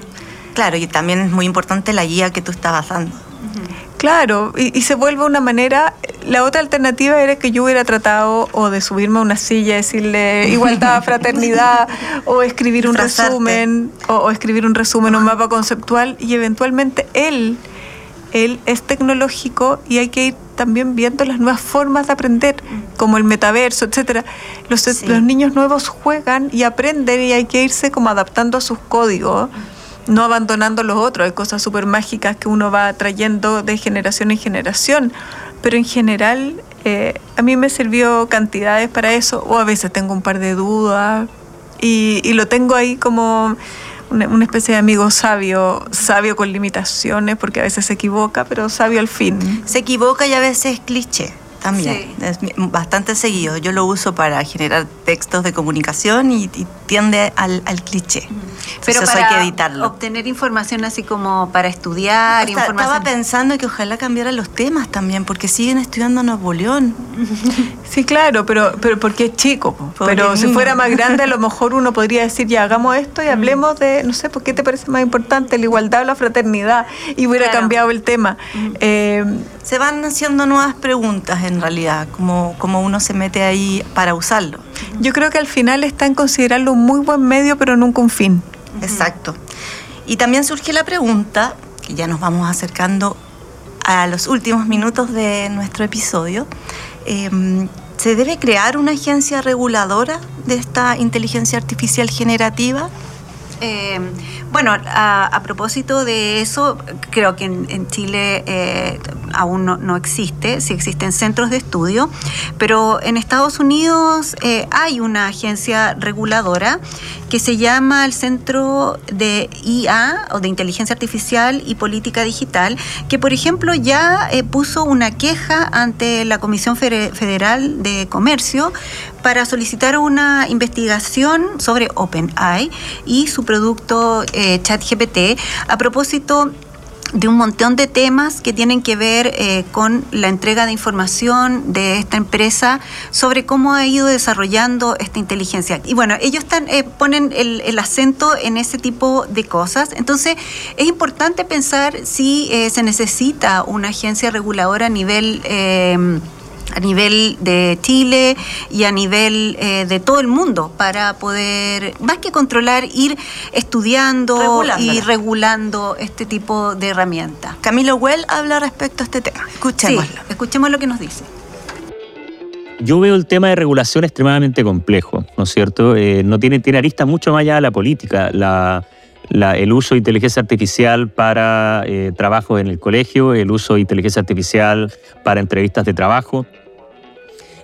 Claro, y también es muy importante la guía que tú estabas dando. Claro, y, se vuelve una manera. La otra alternativa era que yo hubiera tratado o de subirme a una silla, decirle igualdad, fraternidad, o escribir un resumen, o, escribir un resumen, un mapa conceptual, y eventualmente él, él es tecnológico y hay que ir también viendo las nuevas formas de aprender, como el metaverso, etcétera. Los, los niños nuevos juegan y aprenden y hay que irse como adaptando a sus códigos no abandonando los otros. Hay cosas súper mágicas que uno va trayendo de generación en generación, pero en general eh, a mí me sirvió cantidades para eso, o a veces tengo un par de dudas y, lo tengo ahí como una, especie de amigo sabio, sabio con limitaciones, porque a veces se equivoca, pero sabio al fin. Se equivoca y a veces es cliché también. Es bastante seguido. Yo lo uso para generar textos de comunicación y tiende al, cliché. Pero para hay que evitarlo. obtener información así como para estudiar. Estaba pensando que ojalá cambiaran los temas también, porque siguen estudiando Napoleón. Sí, claro, pero, pero porque es chico. pero si fuera más grande, a lo mejor uno podría decir, ya hagamos esto y mm. hablemos de, no sé, ¿por qué te parece más importante la igualdad o la fraternidad? Y hubiera cambiado el tema. Mm. Eh, se van haciendo nuevas preguntas en realidad, como, como uno se mete ahí para usarlo. Yo creo que al final está en considerarlo un muy buen medio, pero nunca un fin. Exacto. Y también surge la pregunta, que ya nos vamos acercando a los últimos minutos de nuestro episodio, em, ¿se debe crear una agencia reguladora de esta inteligencia artificial generativa? Eh, bueno, a, propósito de eso, creo que en, Chile eh, aún no, existe, sí existen centros de estudio, pero en Estados Unidos eh, hay una agencia reguladora que se llama el Centro de IA o de Inteligencia Artificial y Política Digital, que por ejemplo ya puso una queja ante la Comisión Federal de Comercio para solicitar una investigación sobre OpenAI y su producto eh, ChatGPT a propósito de un montón de temas que tienen que ver eh, con la entrega de información de esta empresa sobre cómo ha ido desarrollando esta inteligencia. Y bueno, ellos están, eh, ponen el, el, acento en ese tipo de cosas. Entonces, es importante pensar si se necesita una agencia reguladora a nivel a nivel de Chile y a nivel eh, de todo el mundo para poder, más que controlar, ir estudiando y regulando este tipo de herramientas. Camilo Well habla respecto a este tema. Escuchémoslo. escuchemos lo que nos dice. Yo veo el tema de regulación extremadamente complejo, ¿no es cierto? Eh, no tiene, tiene aristas mucho más allá de la política. La, el uso de inteligencia artificial para eh, trabajo en el colegio, el uso de inteligencia artificial para entrevistas de trabajo.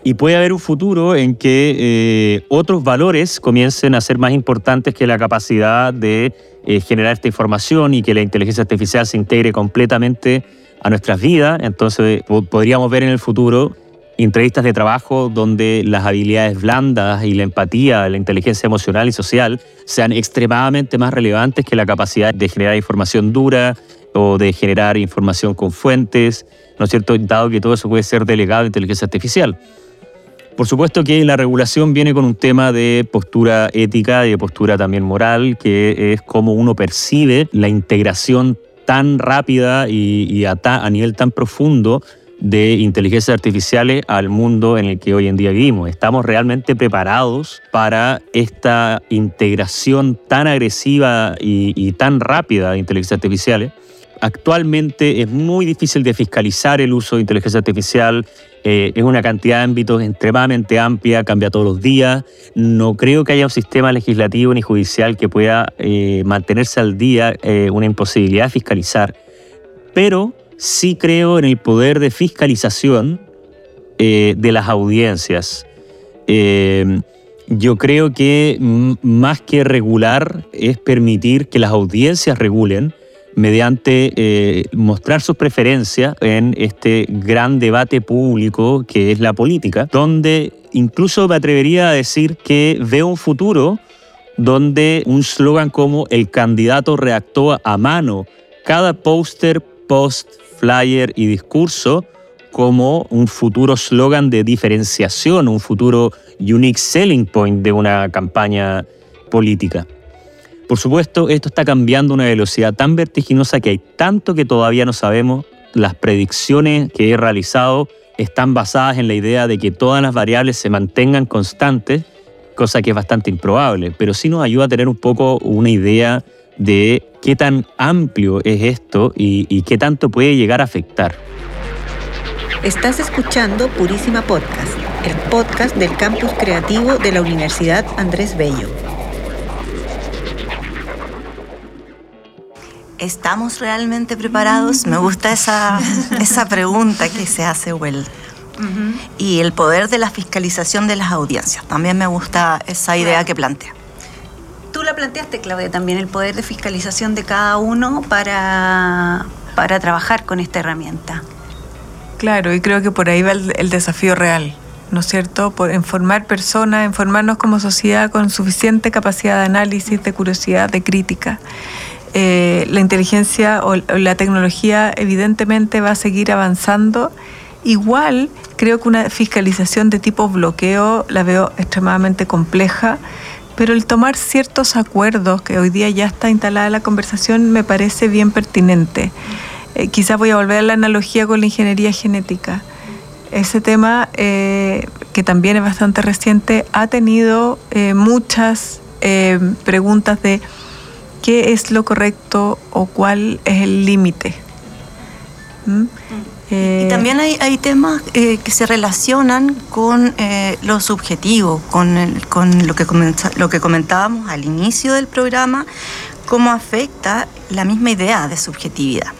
Y puede haber un futuro en que eh, otros valores comiencen a ser más importantes que la capacidad de eh, generar esta información y que la inteligencia artificial se integre completamente a nuestras vidas. Entonces podríamos ver en el futuro entrevistas de trabajo donde las habilidades blandas y la empatía, la inteligencia emocional y social sean extremadamente más relevantes que la capacidad de generar información dura o de generar información con fuentes, ¿no es cierto? Dado que todo eso puede ser delegado a inteligencia artificial. Por supuesto que la regulación viene con un tema de postura ética y de postura también moral, que es cómo uno percibe la integración tan rápida y, a, a nivel tan profundo de inteligencias artificiales al mundo en el que hoy en día vivimos. ¿Estamos realmente preparados para esta integración tan agresiva y, tan rápida de inteligencias artificiales? Actualmente es muy difícil de fiscalizar el uso de inteligencia artificial. Eh, es una cantidad de ámbitos extremadamente amplia, cambia todos los días. No creo que haya un sistema legislativo ni judicial que pueda eh, mantenerse al día, eh, una imposibilidad de fiscalizar. Pero sí creo en el poder de fiscalización eh, de las audiencias. Eh, yo creo que más que regular es permitir que las audiencias regulen mediante eh, mostrar sus preferencias en este gran debate público que es la política, donde incluso me atrevería a decir que veo un futuro donde un slogan como el candidato reactó a mano cada póster, post, flyer y discurso como un futuro slogan de diferenciación, un futuro unique selling point de una campaña política. Por supuesto, esto está cambiando a una velocidad tan vertiginosa que hay tanto que todavía no sabemos. Las predicciones que he realizado están basadas en la idea de que todas las variables se mantengan constantes, cosa que es bastante improbable, pero sí nos ayuda a tener un poco una idea de qué tan amplio es esto y, qué tanto puede llegar a afectar. Estás escuchando Purísima Podcast, el podcast del campus creativo de la Universidad Andrés Bello. ¿Estamos realmente preparados? Me gusta esa, esa pregunta que se hace Well. Y el poder de la fiscalización de las audiencias. También me gusta esa idea que plantea tú la planteaste, Claudia, también el poder de fiscalización de cada uno para, para trabajar con esta herramienta. Claro, y creo que por ahí va el, desafío real, ¿no es cierto?, por informar personas, informarnos como sociedad con suficiente capacidad de análisis, de curiosidad, de crítica. Eh, la inteligencia o la tecnología evidentemente va a seguir avanzando. Igual creo que una fiscalización de tipo bloqueo la veo extremadamente compleja, pero el tomar ciertos acuerdos, que hoy día ya está instalada la conversación, me parece bien pertinente. Eh, quizás voy a volver a la analogía con la ingeniería genética. Ese tema, eh, que también es bastante reciente, ha tenido muchas preguntas de qué es lo correcto o cuál es el límite. ¿Mm? Y eh, también hay, temas eh, que se relacionan con eh, lo subjetivo, con, con lo, que lo que comentábamos al inicio del programa, cómo afecta la misma idea de subjetividad.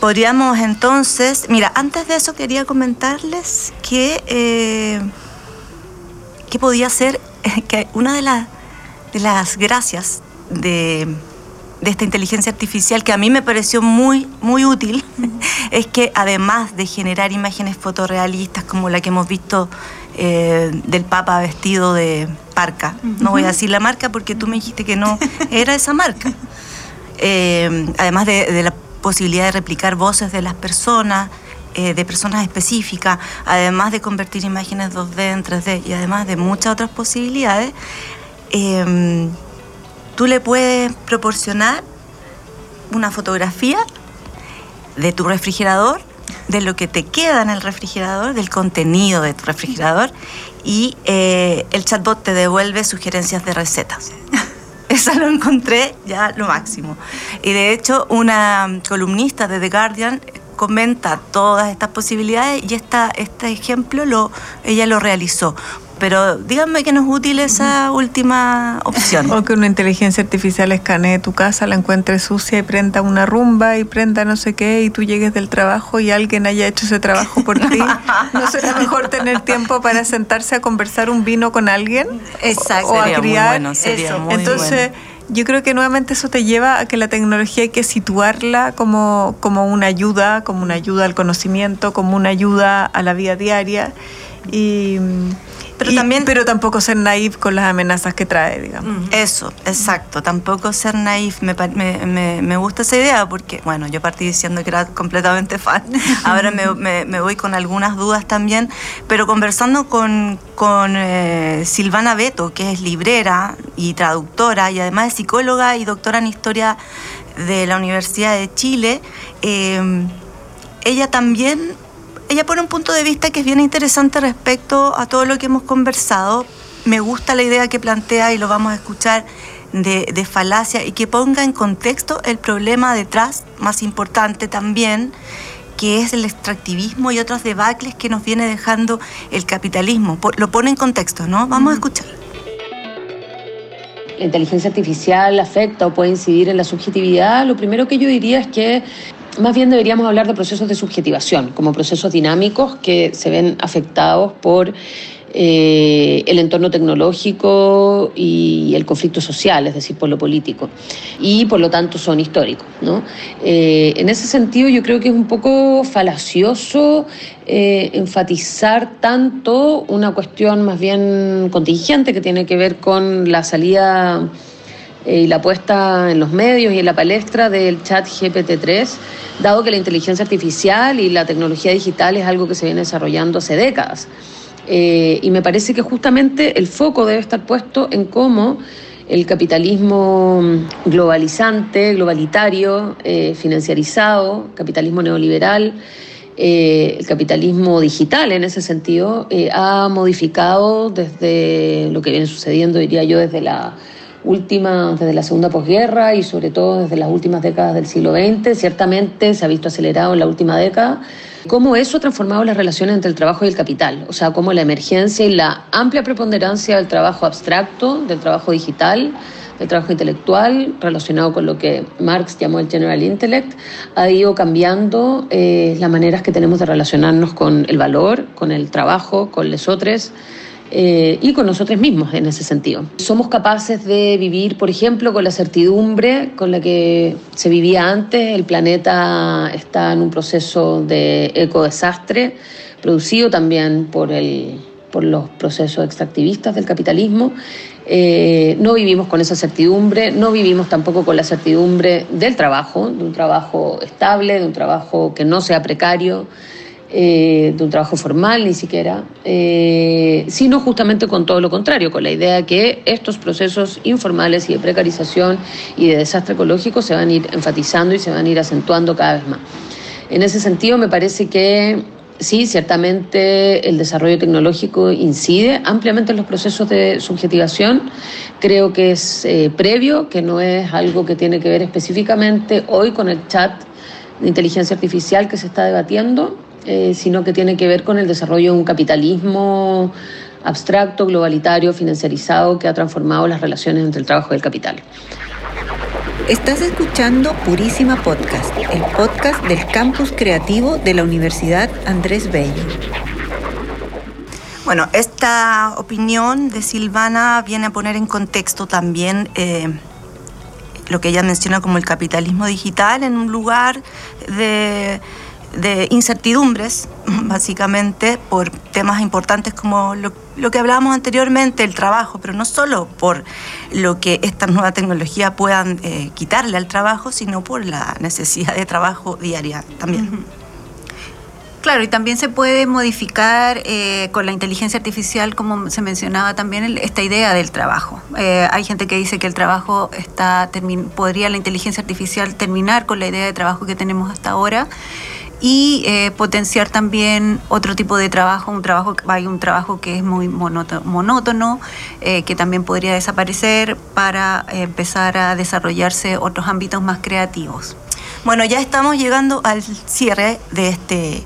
Podríamos entonces, mira, antes de eso quería comentarles que, que podía ser que una de, las de las gracias de, esta inteligencia artificial que a mí me pareció muy, muy útil, es que además de generar imágenes fotorrealistas como la que hemos visto eh, del Papa vestido de parca, no voy a decir la marca porque tú me dijiste que no era esa marca, eh, además de, la posibilidad de replicar voces de las personas, eh, de personas específicas, además de convertir imágenes 2D en 3D y además de muchas otras posibilidades, tú le puedes proporcionar una fotografía de tu refrigerador, de lo que te queda en el refrigerador, del contenido de tu refrigerador, y eh, el chatbot te devuelve sugerencias de recetas. Eso lo encontré ya lo máximo. Y de hecho, una columnista de The Guardian comenta todas estas posibilidades y esta, este ejemplo lo, ella lo realizó pero díganme que no es útil esa última opción. O que una inteligencia artificial escanee tu casa, la encuentre sucia y prenda una rumba y prenda no sé qué y tú llegues del trabajo y alguien haya hecho ese trabajo por ti. ¿No será mejor tener tiempo para sentarse a conversar un vino con alguien? Exacto. O, a criar. Entonces, yo creo que nuevamente eso te lleva a que la tecnología hay que situarla como, como una ayuda, como una ayuda al conocimiento, como una ayuda a la vida diaria. Y pero, también, pero tampoco ser naif con las amenazas que trae, digamos. Eso, exacto. Tampoco ser naif. Me, me, me, gusta esa idea porque, bueno, yo partí diciendo que era completamente fan. Ahora me, voy con algunas dudas también. Pero conversando con, con eh, Silvana Beto, que es librera y traductora y además es psicóloga y doctora en historia de la Universidad de Chile, eh, ella también ella pone un punto de vista que es bien interesante respecto a todo lo que hemos conversado. Me gusta la idea que plantea y lo vamos a escuchar de, falacia y que ponga en contexto el problema detrás, más importante también, que es el extractivismo y otros debacles que nos viene dejando el capitalismo. Lo pone en contexto, ¿no? Vamos a escuchar. La inteligencia artificial afecta o puede incidir en la subjetividad. Lo primero que yo diría es que más bien deberíamos hablar de procesos de subjetivación, como procesos dinámicos que se ven afectados por eh, el entorno tecnológico y el conflicto social, es decir, por lo político, y por lo tanto son históricos. ¿no? Eh, en ese sentido yo creo que es un poco falacioso eh, enfatizar tanto una cuestión más bien contingente que tiene que ver con la salida y la puesta en los medios y en la palestra del chat GPT-3, dado que la inteligencia artificial y la tecnología digital es algo que se viene desarrollando hace décadas. Eh, y me parece que justamente el foco debe estar puesto en cómo el capitalismo globalizante, globalitario, eh, financiarizado, capitalismo neoliberal, eh, el capitalismo digital en ese sentido, ha modificado desde lo que viene sucediendo, diría yo, desde la última, desde la segunda posguerra y sobre todo desde las últimas décadas del siglo XX, ciertamente se ha visto acelerado en la última década, cómo eso ha transformado las relaciones entre el trabajo y el capital, o sea, cómo la emergencia y la amplia preponderancia del trabajo abstracto, del trabajo digital, del trabajo intelectual, relacionado con lo que Marx llamó el General Intellect, ha ido cambiando eh, las maneras que tenemos de relacionarnos con el valor, con el trabajo, con los otros eh, y con nosotros mismos en ese sentido. Somos capaces de vivir, por ejemplo, con la certidumbre con la que se vivía antes. El planeta está en un proceso de ecodesastre, producido también por, el, por los procesos extractivistas del capitalismo. Eh, no vivimos con esa certidumbre, no vivimos tampoco con la certidumbre del trabajo, de un trabajo estable, de un trabajo que no sea precario, eh, de un trabajo formal ni siquiera, eh, sino justamente con todo lo contrario, con la idea de que estos procesos informales y de precarización y de desastre ecológico se van a ir enfatizando y se van a ir acentuando cada vez más. En ese sentido, me parece que sí, ciertamente el desarrollo tecnológico incide ampliamente en los procesos de subjetivación. Creo que es eh, previo, que no es algo que tiene que ver específicamente hoy con el chat de inteligencia artificial que se está debatiendo, eh, sino que tiene que ver con el desarrollo de un capitalismo abstracto, globalitario, financiarizado, que ha transformado las relaciones entre el trabajo y el capital. Estás escuchando Purísima Podcast, el podcast del campus creativo de la Universidad Andrés Bello. Bueno, esta opinión de Silvana viene a poner en contexto también eh, lo que ella menciona como el capitalismo digital en un lugar de de incertidumbres, básicamente, por temas importantes como lo, que hablábamos anteriormente, el trabajo, pero no solo por lo que estas nuevas tecnologías puedan eh, quitarle al trabajo, sino por la necesidad de trabajo diaria también. Claro, y también se puede modificar eh, con la inteligencia artificial, como se mencionaba también, esta idea del trabajo. Eh, hay gente que dice que el trabajo está, podría la inteligencia artificial terminar con la idea de trabajo que tenemos hasta ahora y eh, potenciar también otro tipo de trabajo, un trabajo hay un trabajo que es muy monótono, eh, que también podría desaparecer para empezar a desarrollarse otros ámbitos más creativos. Bueno, ya estamos llegando al cierre de este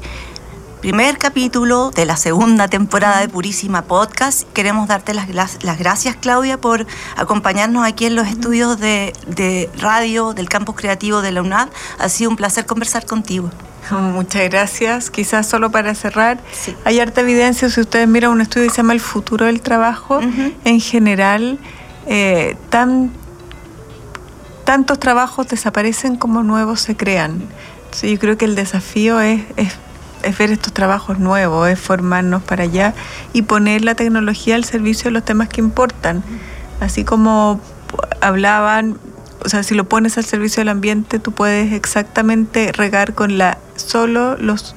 primer capítulo de la segunda temporada de Purísima Podcast. Queremos darte las, las, gracias, Claudia, por acompañarnos aquí en los estudios de, de radio del campus creativo de la UNAD. Ha sido un placer conversar contigo. Muchas gracias. Quizás solo para cerrar, hay harta evidencia, si ustedes miran un estudio que se llama El futuro del trabajo, en general, eh, tan, tantos trabajos desaparecen como nuevos se crean. yo creo que el desafío es, es, es ver estos trabajos nuevos, es formarnos para allá y poner la tecnología al servicio de los temas que importan. Así como hablaban o sea, si lo pones al servicio del ambiente, tú puedes exactamente regar con la solo los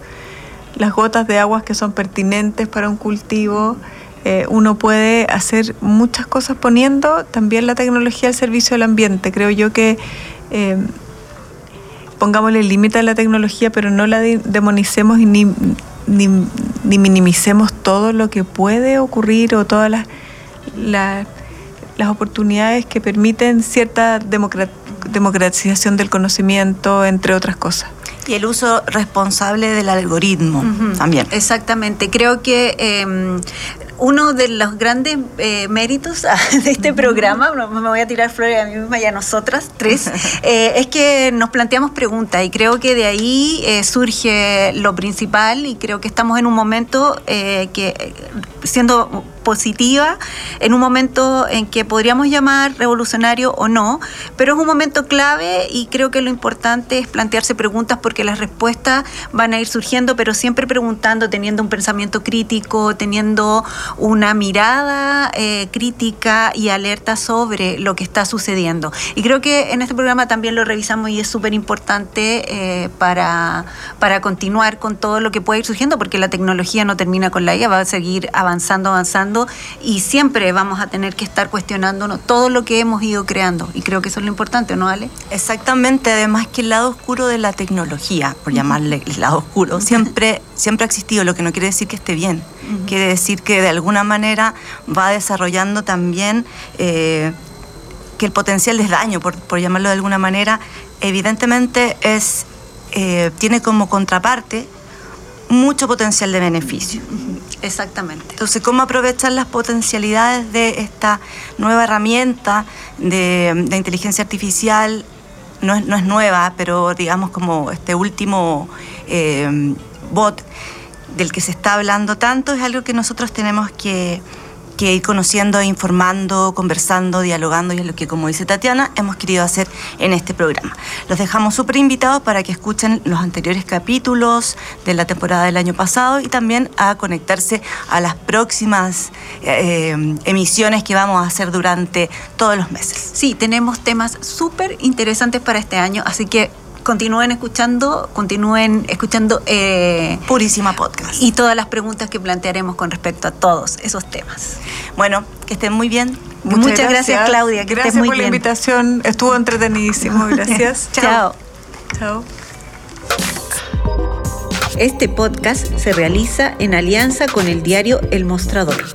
las gotas de agua que son pertinentes para un cultivo. Eh, uno puede hacer muchas cosas poniendo también la tecnología al servicio del ambiente. Creo yo que eh, pongámosle límite a la tecnología, pero no la demonicemos y ni, ni, minimicemos todo lo que puede ocurrir o todas las las oportunidades que permiten cierta democratización del conocimiento, entre otras cosas. Y el uso responsable del algoritmo también. Exactamente. Creo que em, uno de los grandes eh, méritos de este programa, me voy a tirar flores a mí misma y a nosotras, tres, eh, es que nos planteamos preguntas y creo que de ahí eh, surge lo principal y creo que estamos en un momento que siendo positiva en un momento en que podríamos llamar revolucionario o no, pero es un momento clave y creo que lo importante es plantearse preguntas porque las respuestas van a ir surgiendo, pero siempre preguntando, teniendo un pensamiento crítico, teniendo una mirada eh, crítica y alerta sobre lo que está sucediendo. Y creo que en este programa también lo revisamos y es súper importante eh, para, para continuar con todo lo que puede ir surgiendo, porque la tecnología no termina con la IA, va a seguir avanzando, avanzando y siempre vamos a tener que estar cuestionándonos todo lo que hemos ido creando. Y creo que eso es lo importante, ¿no, Ale? Exactamente, además que el lado oscuro de la tecnología, por llamarle el lado oscuro, siempre, siempre ha existido, lo que no quiere decir que esté bien. Quiere decir que de alguna manera va desarrollando también eh, que el potencial de daño, por, llamarlo de alguna manera, evidentemente es, eh, tiene como contraparte mucho potencial de beneficio. Exactamente. Entonces, ¿cómo aprovechar las potencialidades de esta nueva herramienta de, inteligencia artificial? No es, no es, nueva, pero digamos como este último eh, bot del que se está hablando tanto, es algo que nosotros tenemos que, que ir conociendo, informando, conversando, dialogando, y es lo que, como dice Tatiana, hemos querido hacer en este programa. Los dejamos súper invitados para que escuchen los anteriores capítulos de la temporada del año pasado y también a conectarse a las próximas eh, emisiones que vamos a hacer durante todos los meses. Sí, tenemos temas súper interesantes para este año, así que continúen escuchando, continúen escuchando eh, Purísima Podcast. Y todas las preguntas que plantearemos con respecto a todos esos temas. Bueno, que estén muy bien. Muchas, gracias, Claudia. Que gracias muy por la invitación. Estuvo entretenidísimo. Gracias. Chao. Chao. Este podcast se realiza en alianza con el diario El Mostrador.